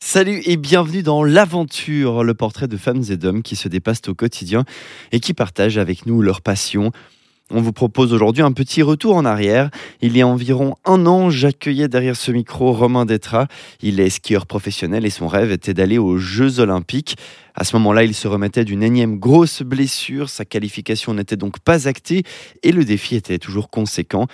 Salut et bienvenue dans l'aventure, le portrait de femmes et d'hommes qui se dépassent au quotidien et qui partagent avec nous leur passion. On vous propose aujourd'hui un petit retour en arrière. Il y a environ un an, j'accueillais derrière ce micro Romain Détra. Il est skieur professionnel et son rêve était d'aller aux Jeux Olympiques. À ce moment-là, il se remettait d'une énième grosse blessure. Sa qualification n'était donc pas actée et le défi était toujours conséquent.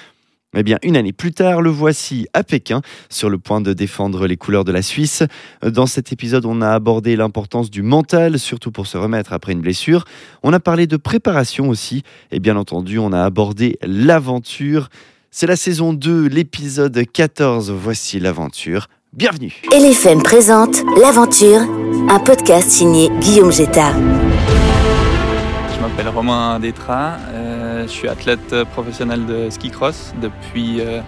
Eh bien, une année plus tard, le voici à Pékin, sur le point de défendre les couleurs de la Suisse. Dans cet épisode, on a abordé l'importance du mental, surtout pour se remettre après une blessure. On a parlé de préparation aussi, et bien entendu, on a abordé l'aventure. C'est la saison 2, l'épisode 14. Voici l'aventure. Bienvenue. LFM présente L'aventure, un podcast signé Guillaume Jetta. Je m'appelle Romain Détra, euh, je suis athlète professionnel de ski cross depuis euh,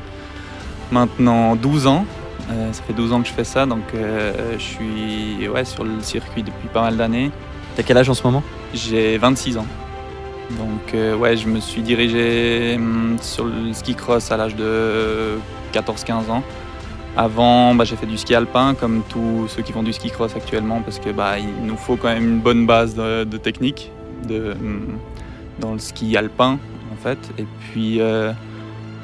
maintenant 12 ans. Euh, ça fait 12 ans que je fais ça, donc euh, je suis ouais, sur le circuit depuis pas mal d'années. T'as quel âge en ce moment? J'ai 26 ans. Donc euh, ouais, je me suis dirigé hum, sur le ski cross à l'âge de 14-15 ans. Avant, bah, j'ai fait du ski alpin comme tous ceux qui font du ski cross actuellement parce que bah, il nous faut quand même une bonne base de, de technique de, hum, dans le ski alpin en fait. Et puis euh,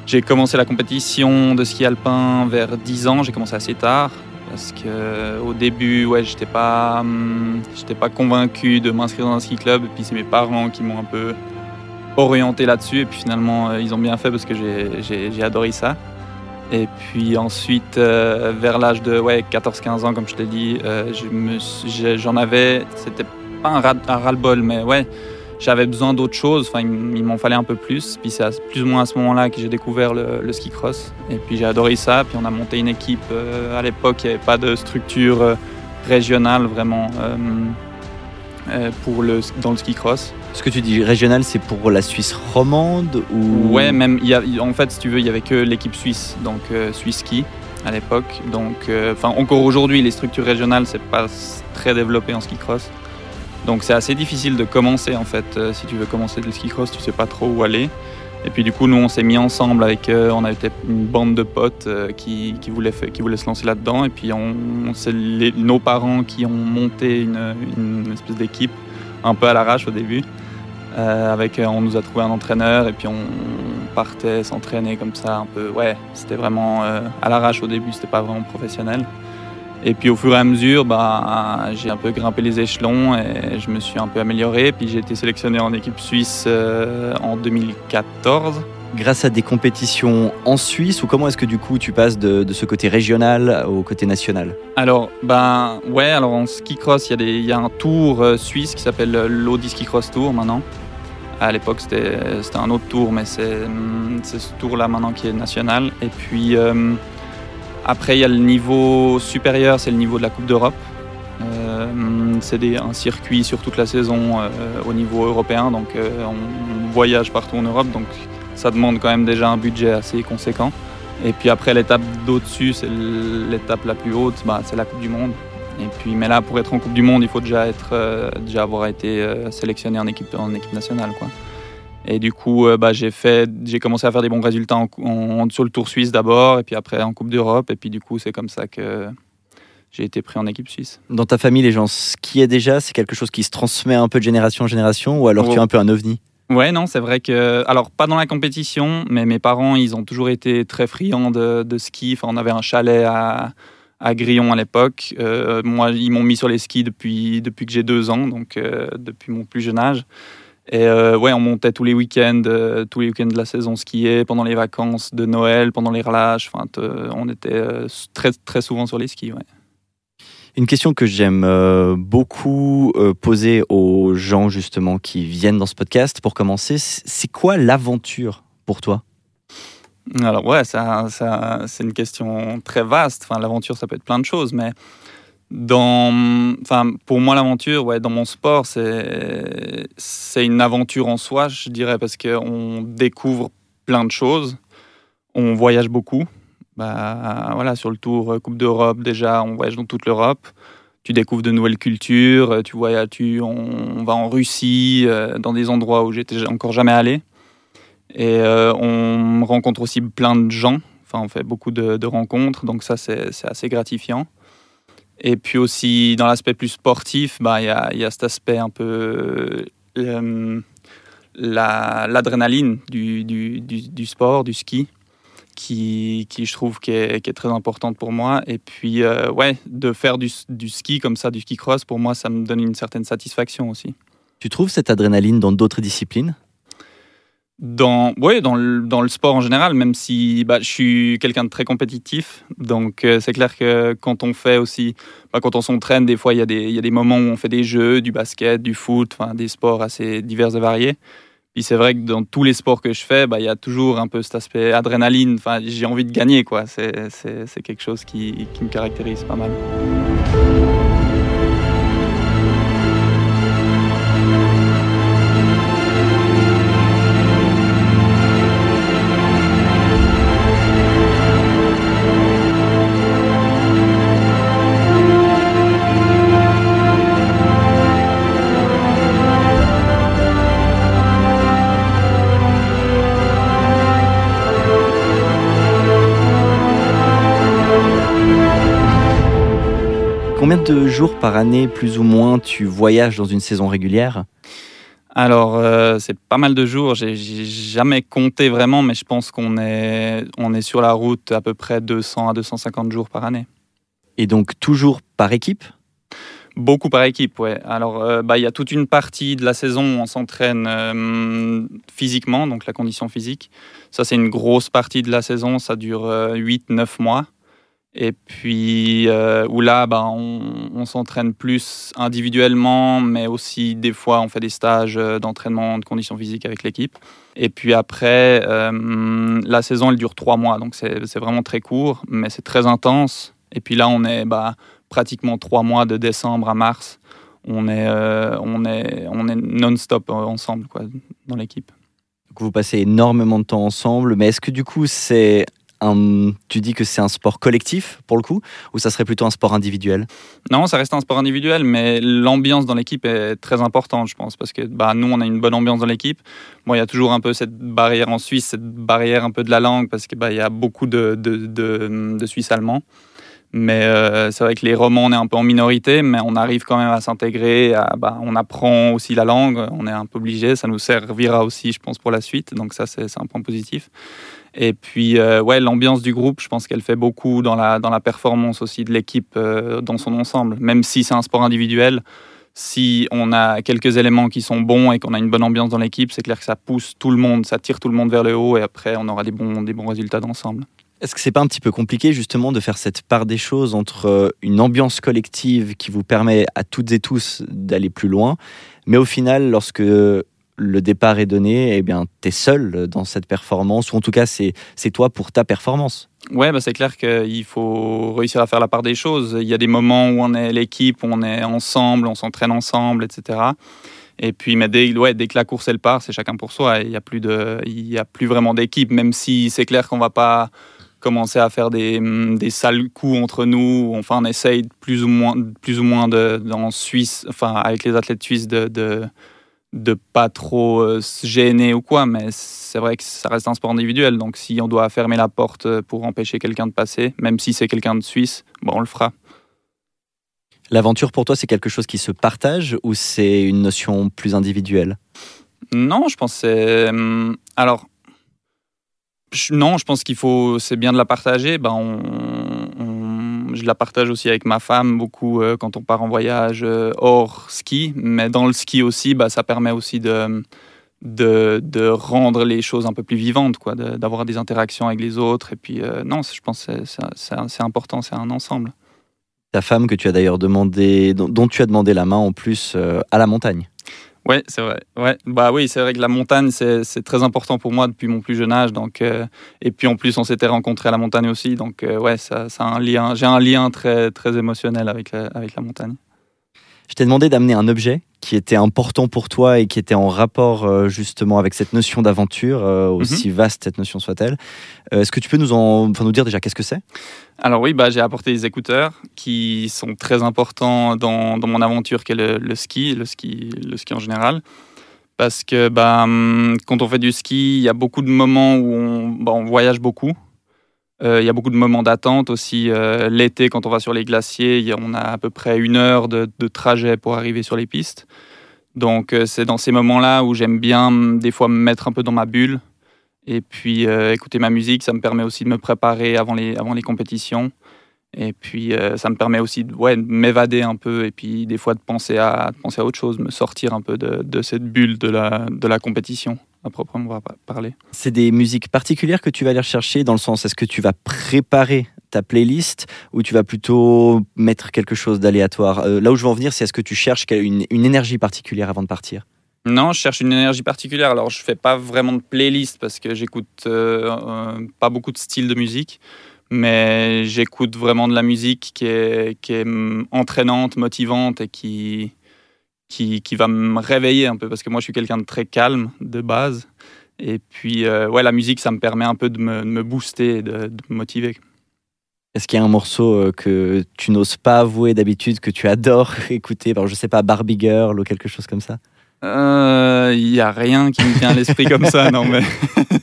j'ai commencé la compétition de ski alpin vers 10 ans. J'ai commencé assez tard parce que au début, ouais, j'étais pas, hum, pas convaincu de m'inscrire dans un ski club. Et puis c'est mes parents qui m'ont un peu orienté là-dessus. Et puis finalement, euh, ils ont bien fait parce que j'ai- adoré ça. Et puis ensuite, euh, vers l'âge de ouais, 14-15 ans, comme je t'ai dit, j'en avais, c'était pas un ras-le-bol, mais ouais, j'avais besoin d'autre chose. Enfin, il, m'en fallait un peu plus. Puis c'est plus ou moins à ce moment-là que j'ai découvert le, le ski cross. Et puis j'ai adoré ça. Puis on a monté une équipe. euh, à l'époque, il n'y avait pas de structure euh, régionale vraiment euh, pour le, dans le ski cross. Ce que tu dis régional, c'est pour la Suisse romande ou? Ouais, même, il y a, en fait, si tu veux, il y avait que l'équipe suisse, donc Suisse Ski à l'époque. Donc, enfin, encore aujourd'hui, les structures régionales, c'est pas très développé en ski cross. Donc, c'est assez difficile de commencer, en fait. Euh, si tu veux commencer le ski cross, tu sais pas trop où aller. Et puis, du coup, nous, on s'est mis ensemble avec, euh, on avait une bande de potes euh, qui, voulaient, se lancer là-dedans. Et puis, c'est nos parents qui ont monté une, espèce d'équipe un peu à l'arrache au début. Euh, avec, on nous a trouvé un entraîneur et puis on partait s'entraîner comme ça un peu. Ouais, c'était vraiment à l'arrache au début, c'était pas vraiment professionnel. Et puis au fur et à mesure, bah, j'ai un peu grimpé les échelons et je me suis un peu amélioré. Puis j'ai été sélectionné en équipe suisse euh, en 2014. grâce à des compétitions en Suisse ou comment est-ce que du coup tu passes de, de ce côté régional au côté national? Alors, ben ouais, alors en ski cross, il y, a y un tour euh, suisse qui s'appelle euh, l'Audi Ski Cross Tour maintenant. À l'époque, c'était un autre tour, mais c'est c'est ce tour-là maintenant qui est national. Et puis euh, après, il y a le niveau supérieur, c'est le niveau de la Coupe d'Europe. Euh, c'est un circuit sur toute la saison euh, au niveau européen, donc euh, on, voyage partout en Europe, donc ça demande quand même déjà un budget assez conséquent. Et puis après, l'étape d'au-dessus, c'est l'étape la plus haute, bah, c'est la Coupe du Monde. Et puis, mais là, pour être en Coupe du Monde, il faut déjà, être, déjà avoir été sélectionné en équipe, en équipe nationale. Quoi. Et du coup, euh, bah, j'ai, fait, j'ai commencé à faire des bons résultats en, en- sur le Tour Suisse d'abord, et puis après en Coupe d'Europe. Et puis du coup, c'est comme ça que j'ai été pris en équipe suisse. Dans ta famille, les gens skiaient déjà C'est quelque chose qui se transmet un peu de génération en génération ou alors tu es Oh. un peu un ovni? Ouais, non, c'est vrai que. Alors, pas dans la compétition, mais mes parents, ils ont toujours été très friands de, de ski. Enfin, on avait un chalet à, à Grillon à l'époque. Euh, moi, ils m'ont mis sur les skis depuis, depuis que j'ai deux ans, donc euh, depuis mon plus jeune âge. Et euh, ouais, on montait tous les week-ends, euh, tous les week-ends de la saison skier, pendant les vacances de Noël, pendant les relâches. Enfin, te- on était euh, très, très souvent sur les skis, ouais. Une question que j'aime euh, beaucoup euh, poser aux gens justement qui viennent dans ce podcast pour commencer, c'est quoi l'aventure pour toi? Alors ouais, ça, ça- c'est une question très vaste. Enfin, l'aventure, ça peut être plein de choses, mais pour moi, l'aventure, ouais, dans mon sport, c'est, une aventure en soi, je dirais, parce qu'on découvre plein de choses, on voyage beaucoup. Bah, voilà, sur le tour euh, Coupe d'Europe, déjà, on voyage dans toute l'Europe. Tu découvres de nouvelles cultures, euh, tu voyages, on, va en Russie, euh, dans des endroits où j'étais encore jamais allé. Et on rencontre aussi plein de gens. Enfin, on fait beaucoup de, rencontres, donc ça, c'est assez gratifiant. Et puis aussi, dans l'aspect plus sportif, bah, il y, a, y, a, cet aspect un peu. Euh, l'adrénaline du, du, du, sport, du ski, qui, qui je trouve qui est, qui est, très importante pour moi. Et puis, euh, ouais, de faire du, ski comme ça, du ski cross, pour moi, ça me donne une certaine satisfaction aussi. Tu trouves cette adrénaline dans d'autres disciplines? Dans, dans, le, sport en général, même si bah, je suis quelqu'un de très compétitif. Donc, euh, c'est clair que quand on fait aussi, bah, quand on s'entraîne, des fois, il y, a des, moments où on fait des jeux, du basket, du foot, des sports assez divers et variés. Puis c'est vrai que dans tous les sports que je fais, bah, il y a toujours un peu cet aspect adrénaline. J'ai envie de gagner. C'est, quelque chose qui me caractérise pas mal. Combien de jours par année, plus ou moins, tu voyages dans une saison régulière? Alors, euh, c'est pas mal de jours. J'ai jamais compté vraiment, mais je pense qu'on est, on est sur la route à peu près 200 à 250 jours par année. Et donc, toujours par équipe? Beaucoup par équipe, ouais. Alors, euh, bah, il y a toute une partie de la saison où on s'entraîne euh, physiquement, donc la condition physique. Ça, c'est une grosse partie de la saison. Ça dure 8-9 mois. Et puis, euh, où là, bah, on, s'entraîne plus individuellement, mais aussi des fois, on fait des stages euh, d'entraînement de conditions physiques avec l'équipe. Et puis après, euh, la saison, elle dure trois mois, donc c'est vraiment très court, mais c'est très intense. Et puis là, on est bah, pratiquement trois mois de décembre à mars. On est, on est, on est non-stop ensemble quoi, dans l'équipe. Vous passez énormément de temps ensemble, mais est-ce que du coup, c'est tu dis que c'est un sport collectif pour le coup, ou ça serait plutôt un sport individuel? Non, ça reste un sport individuel, mais l'ambiance dans l'équipe est très importante, je pense, parce que bah, nous, on a une bonne ambiance dans l'équipe. Bon, il y a toujours un peu cette barrière en Suisse, cette barrière un peu de la langue, parce qu'il bah, y a beaucoup de, de, de, Suisses allemands. Mais euh, c'est vrai que les romans, on est un peu en minorité, mais on arrive quand même à s'intégrer. Bah, on apprend aussi la langue, on est un peu obligé. Ça nous servira aussi, je pense, pour la suite. Donc ça, c'est un point positif. Et puis, euh, ouais, l'ambiance du groupe, je pense qu'elle fait beaucoup dans la, dans la performance aussi de l'équipe euh, dans son ensemble. Même si c'est un sport individuel, si on a quelques éléments qui sont bons et qu'on a une bonne ambiance dans l'équipe, c'est clair que ça pousse tout le monde, ça tire tout le monde vers le haut et après, on aura des bons, des bons résultats d'ensemble. Est-ce que c'est pas un petit peu compliqué justement de faire cette part des choses entre euh, une ambiance collective qui vous permet à toutes et tous d'aller plus loin, mais au final, lorsque le départ est donné, eh bien, tu es seul dans cette performance, ou en tout cas, c'est toi pour ta performance. Ouais, bah c'est clair qu'il faut réussir à faire la part des choses. Il y a des moments où on est l'équipe, on est ensemble, on s'entraîne ensemble, etc. Et puis, dès, ouais, dès que la course elle part, c'est chacun pour soi. Il n'y a plus a plus vraiment d'équipe, même si c'est clair qu'on va pas commencer à faire des, des sales coups entre nous. Enfin, on essaye plus ou moins, plus ou moins de, en Suisse, enfin, avec les athlètes suisses de de pas trop euh, se gêner ou quoi, mais c'est vrai que ça reste un sport individuel. Donc si on doit fermer la porte euh, pour empêcher quelqu'un de passer, même si c'est quelqu'un de Suisse, bon, on le fera. L'aventure pour toi, c'est quelque chose qui se partage ou c'est une notion plus individuelle? Non, je pense que c'est. Hum, alors, non, je pense qu'il faut. C'est bien de la partager. Ben, on je la partage aussi avec ma femme beaucoup euh, quand on part en voyage euh, hors ski. Mais dans le ski aussi, bah, ça permet aussi de, de, rendre les choses un peu plus vivantes, quoi, d'avoir des interactions avec les autres. Et puis, euh, non, je pense que c'est important, c'est un ensemble. Ta femme que tu as d'ailleurs demandé, dont, tu as demandé la main en plus à la montagne. Oui, c'est vrai. Ouais. Bah oui, c'est vrai que la montagne, c'est très important pour moi depuis mon plus jeune âge. Donc, euh, et puis en plus, on s'était rencontrés à la montagne aussi. Donc, euh, ouais, ça, un lien. J'ai un lien très, très émotionnel avec avec la montagne. Je t'ai demandé d'amener un objet qui était important pour toi et qui était en rapport euh, justement avec cette notion d'aventure, euh, aussi mhm. vaste cette notion soit-elle. Euh, est-ce que tu peux nous, en, enfin, nous dire déjà qu'est-ce que c'est? Alors oui, bah, j'ai apporté des écouteurs qui sont très importants dans, dans mon aventure qui est le, ski, le ski, le ski en général. Parce que bah, hum, quand on fait du ski, il y a beaucoup de moments où on, bah, on voyage beaucoup. Euh, Il y a beaucoup de moments d'attente aussi. Euh, L'été, quand on va sur les glaciers, on a à peu près une heure de, trajet pour arriver sur les pistes. Donc euh, c'est dans ces moments-là où j'aime bien des fois me mettre un peu dans ma bulle et puis écouter ma musique. Ça me permet aussi de me préparer avant les, avant les compétitions. Et puis ça me permet aussi de, ouais, de m'évader un peu et puis des fois de penser à, penser à autre chose, me sortir un peu de, de cette bulle de la, de la compétition à proprement pa- parler. C'est des musiques particulières que tu vas aller rechercher dans le sens, est-ce que tu vas préparer ta playlist ou tu vas plutôt mettre quelque chose d'aléatoire? Euh, Là où je veux en venir, c'est est-ce que tu cherches une, une énergie particulière avant de partir? Non, je cherche une énergie particulière. Alors, je fais pas vraiment de playlist parce que j'écoute euh, euh, pas beaucoup de styles de musique, mais j'écoute vraiment de la musique qui est, qui est hum, entraînante, motivante et qui, qui, qui va me réveiller un peu parce que moi, je suis quelqu'un de très calme de base. Et puis, euh, ouais, la musique, ça me permet un peu de me, de me booster de, de me motiver. Est-ce qu'il y a un morceau euh, que tu n'oses pas avouer d'habitude, que tu adores écouter? Par, Je sais pas, Barbie Girl ou quelque chose comme ça? Euh, Il y a rien qui me vient à l'esprit comme ça, non, mais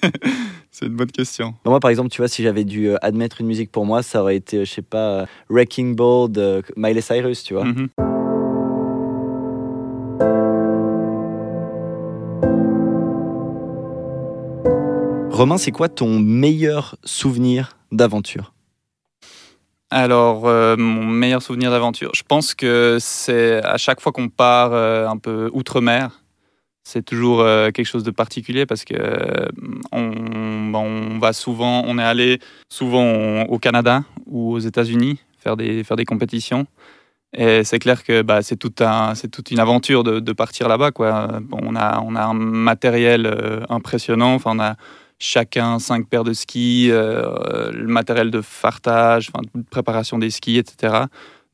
c'est une bonne question. Moi, par exemple, tu vois, si j'avais dû euh, admettre une musique pour moi, ça aurait été, je sais pas, euh, Wrecking Ball de Miley Cyrus, tu vois. Mhm. Romain, c'est quoi ton meilleur souvenir d'aventure? Alors, euh, mon meilleur souvenir d'aventure, je pense que c'est à chaque fois qu'on part euh, un peu outre-mer, c'est toujours euh, quelque chose de particulier parce que euh, on, va souvent, on est allé souvent au Canada ou aux États-Unis faire des, faire des compétitions. Et c'est clair que bah, c'est tout un, toute une aventure de, partir là-bas. On, a, on a un matériel impressionnant. Enfin, on a chacun cinq paires de skis, euh, le matériel de fartage, enfin, de préparation des skis, etc.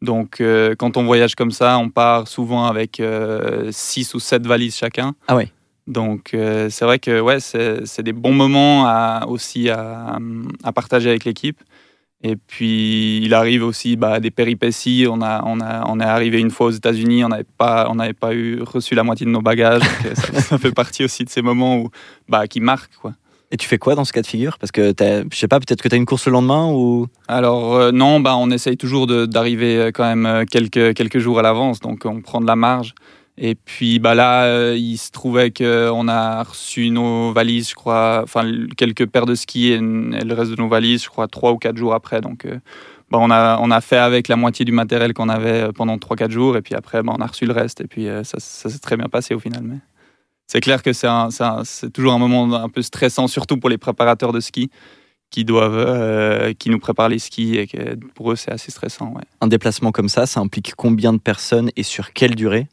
Donc, euh, quand on voyage comme ça, on part souvent avec euh, six ou sept valises chacun. Ah ouais. Donc, euh, c'est vrai que ouais, c'est c'est des bons moments à, aussi à, à partager avec l'équipe. Et puis, il arrive aussi bah, des péripéties. On, a, on, a, on est arrivé une fois aux États-Unis, on n'avait pas, on n'avait pas eu, reçu la moitié de nos bagages. Ça fait partie aussi de ces moments où, bah, qui marquent. Quoi. Et tu fais quoi dans ce cas de figure? Parce que, je sais pas, peut-être que tu as une course le lendemain ou... Alors euh, non, bah, on essaye toujours d'arriver euh, quand même euh, quelques, quelques jours à l'avance, donc on prend de la marge. Et puis bah, là, il se trouvait qu'on a reçu nos valises, je crois, enfin quelques paires de skis et, le reste de nos valises, je crois, trois ou quatre jours après. Donc euh, bah, on, a, on a fait avec la moitié du matériel qu'on avait pendant trois, quatre jours, et puis après, bah, on a reçu le reste, et puis ça, ça s'est très bien passé au final. Mais c'est clair que c'est toujours un moment un peu stressant, surtout pour les préparateurs de ski qui doivent, euh, qui nous préparent les skis et que pour eux c'est assez stressant. Ouais. Un déplacement comme ça, ça implique combien de personnes et sur quelle durée?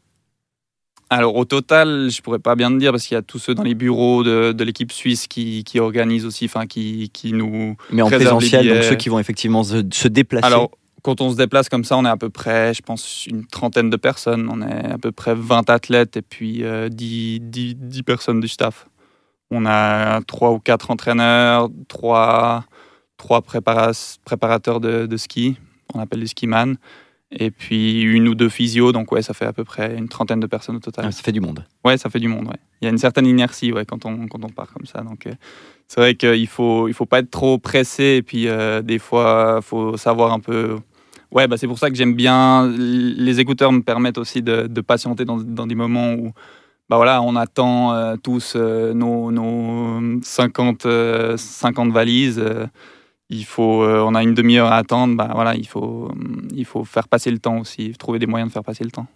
Alors au total, je pourrais pas bien te dire parce qu'il y a tous ceux dans les bureaux de, de l'équipe suisse qui, qui organisent aussi, enfin qui, qui nous. Mais en présentiel, donc ceux qui vont effectivement se, se déplacer. Alors quand on se déplace comme ça, on est à peu près, je pense, une trentaine de personnes. On est à peu près 20 athlètes et puis euh, 10, 10, 10 personnes du staff. On a trois ou quatre entraîneurs, trois, trois prépara- préparateurs de, de ski, on appelle les skiman, et puis une ou deux physios. Donc ouais, ça fait à peu près une trentaine de personnes au total. Ah, ça fait du monde. Ouais, ça fait du monde. Ouais. Il y a une certaine inertie ouais, quand, on, quand on part comme ça. Donc, euh, c'est vrai qu'il faut, il faut pas être trop pressé. Et puis, euh, des fois, il faut savoir un peu. Ouais, bah, c'est pour ça que j'aime bien. Les écouteurs me permettent aussi de, patienter dans, dans des moments où bah, voilà, on attend euh, tous euh, nos, nos 50, euh, 50 valises. euh, il faut, on a une demi-heure à attendre. Bah, voilà, il, faut, il faut faire passer le temps aussi, trouver des moyens de faire passer le temps.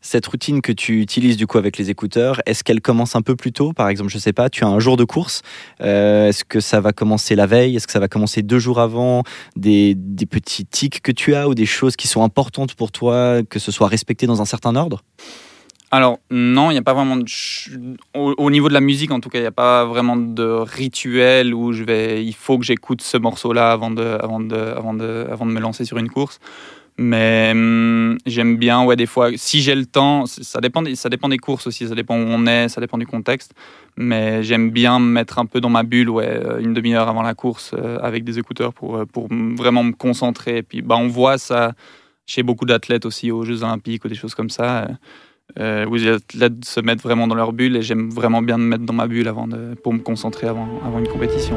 Cette routine que tu utilises du coup avec les écouteurs, est-ce qu'elle commence un peu plus tôt? Par exemple, je sais pas, tu as un jour de course. euh, est-ce que ça va commencer la veille? Est-ce que ça va commencer deux jours avant? Des, des petits tics que tu as ou des choses qui sont importantes pour toi, que ce soit respecté dans un certain ordre? Alors, non, il n'y a pas vraiment Au, au niveau de la musique, en tout cas, il n'y a pas vraiment de rituel où je vais. Il faut que j'écoute ce morceau-là avant de, avant, de, avant, de, avant de me lancer sur une course. Mais hum, j'aime bien, ouais, des fois, si j'ai le temps, ça dépend, des, ça dépend des courses aussi, ça dépend où on est, ça dépend du contexte. Mais j'aime bien me mettre un peu dans ma bulle, ouais, euh, une demi-heure avant la course euh, avec des écouteurs pour, euh, pour m- vraiment me concentrer. Et puis, bah, on voit ça chez beaucoup d'athlètes aussi aux Jeux Olympiques ou des choses comme ça. où les athlètes se mettent vraiment dans leur bulle et j'aime vraiment bien me mettre dans ma bulle avant de, pour me concentrer avant, avant une compétition.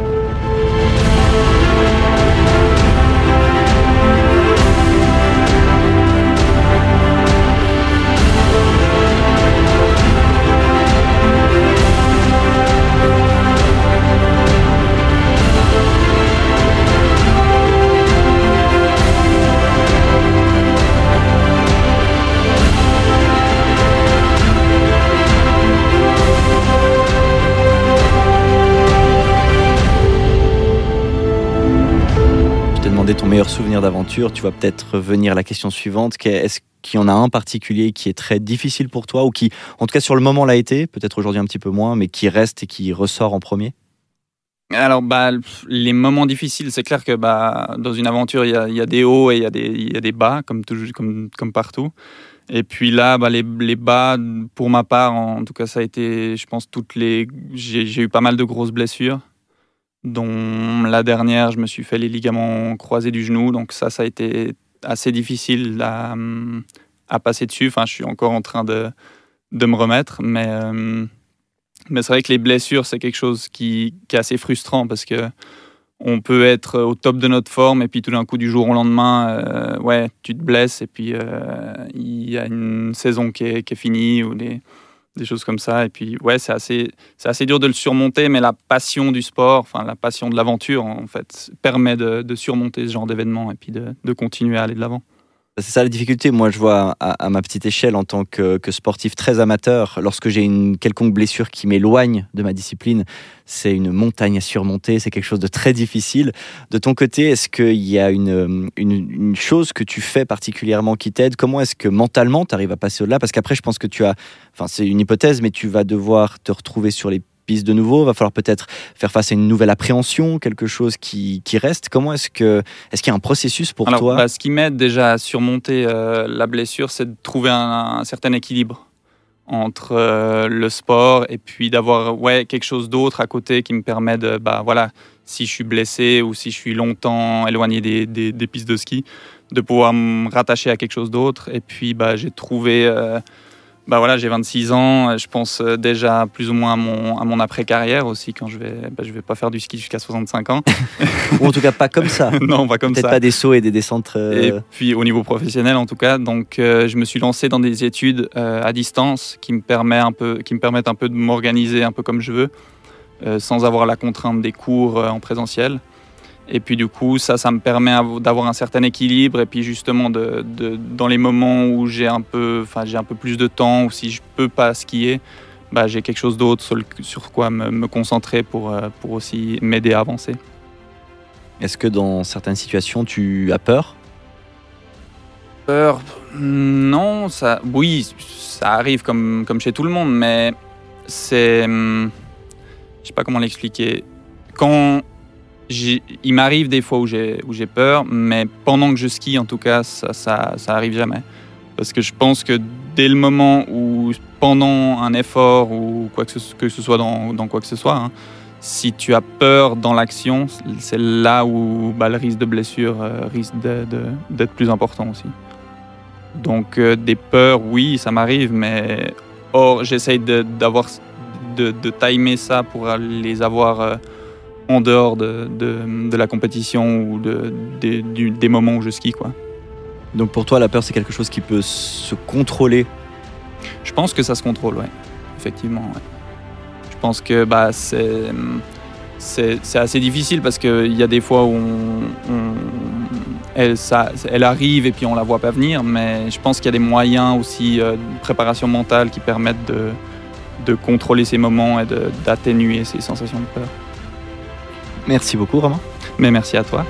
Souvenir d'aventure, tu vas peut-être revenir à la question suivante. Est-ce qu'il y en a un particulier qui est très difficile pour toi ou qui, en tout cas sur le moment l'a été, peut-être aujourd'hui un petit peu moins, mais qui reste et qui ressort en premier? Alors, bah, les moments difficiles, c'est clair que bah, dans une aventure, il y, a, des hauts et il y, a des, bas, comme, comme, comme partout. Et puis là, bah, les, les, bas, pour ma part, en tout cas, ça a été, je pense, toutes les. J'ai eu pas mal de grosses blessures dont la dernière, je me suis fait les ligaments croisés du genou. Donc ça, ça a été assez difficile à, passer dessus. Enfin, je suis encore en train de, de me remettre. Mais, euh, mais c'est vrai que les blessures, c'est quelque chose qui, qui, est assez frustrant parce que on peut être au top de notre forme et puis tout d'un coup, du jour au lendemain, euh, ouais, tu te blesses et puis euh, il y a une saison qui est, qui est finie ou des des choses comme ça. Et puis, ouais, c'est assez, c'est assez dur de le surmonter, mais la passion du sport, enfin, la passion de l'aventure, en fait, permet de, surmonter ce genre d'événement et puis de, de continuer à aller de l'avant. C'est ça la difficulté. Moi, je vois à, ma petite échelle, en tant que, sportif très amateur, lorsque j'ai une quelconque blessure qui m'éloigne de ma discipline, c'est une montagne à surmonter, c'est quelque chose de très difficile. De ton côté, est-ce qu'il y a une, une, chose que tu fais particulièrement qui t'aide? Comment est-ce que mentalement tu arrives à passer au-delà? Parce qu'après, je pense que tu as, enfin, c'est une hypothèse, mais tu vas devoir te retrouver sur les piste de nouveau. Va falloir peut-être faire face à une nouvelle appréhension, quelque chose qui, qui reste. Comment est-ce que est-ce qu'il y a un processus pour toi? bah, Ce qui m'aide déjà à surmonter euh, la blessure, c'est de trouver un, certain équilibre entre euh, le sport et puis d'avoir ouais quelque chose d'autre à côté qui me permet de bah voilà si je suis blessé ou si je suis longtemps éloigné des, des, pistes de ski de pouvoir me rattacher à quelque chose d'autre. Et puis bah j'ai trouvé euh, bah voilà, j'ai 26 ans, je pense euh, déjà plus ou moins à mon, à mon après-carrière aussi, quand je vais, bah, je vais pas faire du ski jusqu'à 65 ans. ou en tout cas pas comme ça. non, pas comme ça. Peut-être pas des sauts et des descentes. Euh, et puis au niveau professionnel en tout cas, donc euh, je me suis lancé dans des études à distance qui me, permet un peu, qui me permettent un peu de m'organiser un peu comme je veux, sans avoir la contrainte des cours en présentiel. Et puis du coup, ça, ça me permet d'avoir un certain équilibre. Et puis justement, de, dans les moments où j'ai un peu, enfin, j'ai un peu plus de temps ou si je peux pas skier, bah, j'ai quelque chose d'autre sur, sur, quoi me, concentrer pour, euh, pour aussi m'aider à avancer. Est-ce que dans certaines situations, tu as peur? Peur Non, ça, oui, ça arrive comme, comme chez tout le monde, mais c'est, hum, je sais pas comment l'expliquer. Quand il m'arrive des fois où j'ai peur, mais pendant que je skie, en tout cas, ça, ça, ça, arrive jamais. Parce que je pense que dès le moment où, pendant un effort ou quoi que ce, soit dans, dans quoi que ce soit, hein, si tu as peur dans l'action, c'est là où bah, le risque de blessure euh, risque d'être plus important aussi. Donc euh, des peurs, oui, ça m'arrive, mais or j'essaye d'avoir de, de, timer ça pour les avoir euh, en dehors de, de, la compétition ou de, des moments où je skie. Quoi. Donc pour toi, la peur, c'est quelque chose qui peut se contrôler? Je pense que ça se contrôle, oui. Effectivement, Je pense que bah, c'est, c'est, assez difficile parce qu'il y a des fois où elle, ça, elle arrive et puis on la voit pas venir, mais je pense qu'il y a des moyens aussi euh, de préparation mentale qui permettent de, de contrôler ces moments et d'atténuer ces sensations de peur. Merci beaucoup, Romain. Mais merci à toi.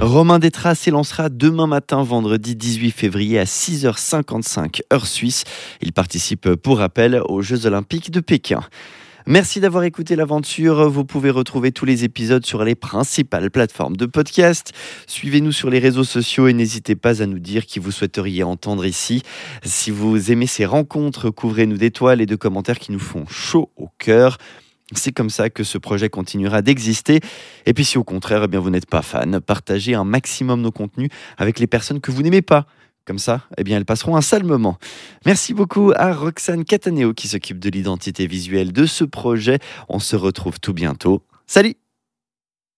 Romain Détras s'élancera demain matin, vendredi 18 février à 6h55 heure suisse. Il participe pour rappel aux Jeux olympiques de Pékin. Merci d'avoir écouté l'aventure. Vous pouvez retrouver tous les épisodes sur les principales plateformes de podcast. Suivez-nous sur les réseaux sociaux et n'hésitez pas à nous dire qui vous souhaiteriez entendre ici. Si vous aimez ces rencontres, couvrez-nous d'étoiles et de commentaires qui nous font chaud au cœur. C'est comme ça que ce projet continuera d'exister. Et puis si au contraire, eh bien, vous n'êtes pas fan, partagez un maximum nos contenus avec les personnes que vous n'aimez pas Comme ça, eh bien, elles passeront un sale moment. Merci beaucoup à Roxane Cataneo qui s'occupe de l'identité visuelle de ce projet. On se retrouve tout bientôt. Salut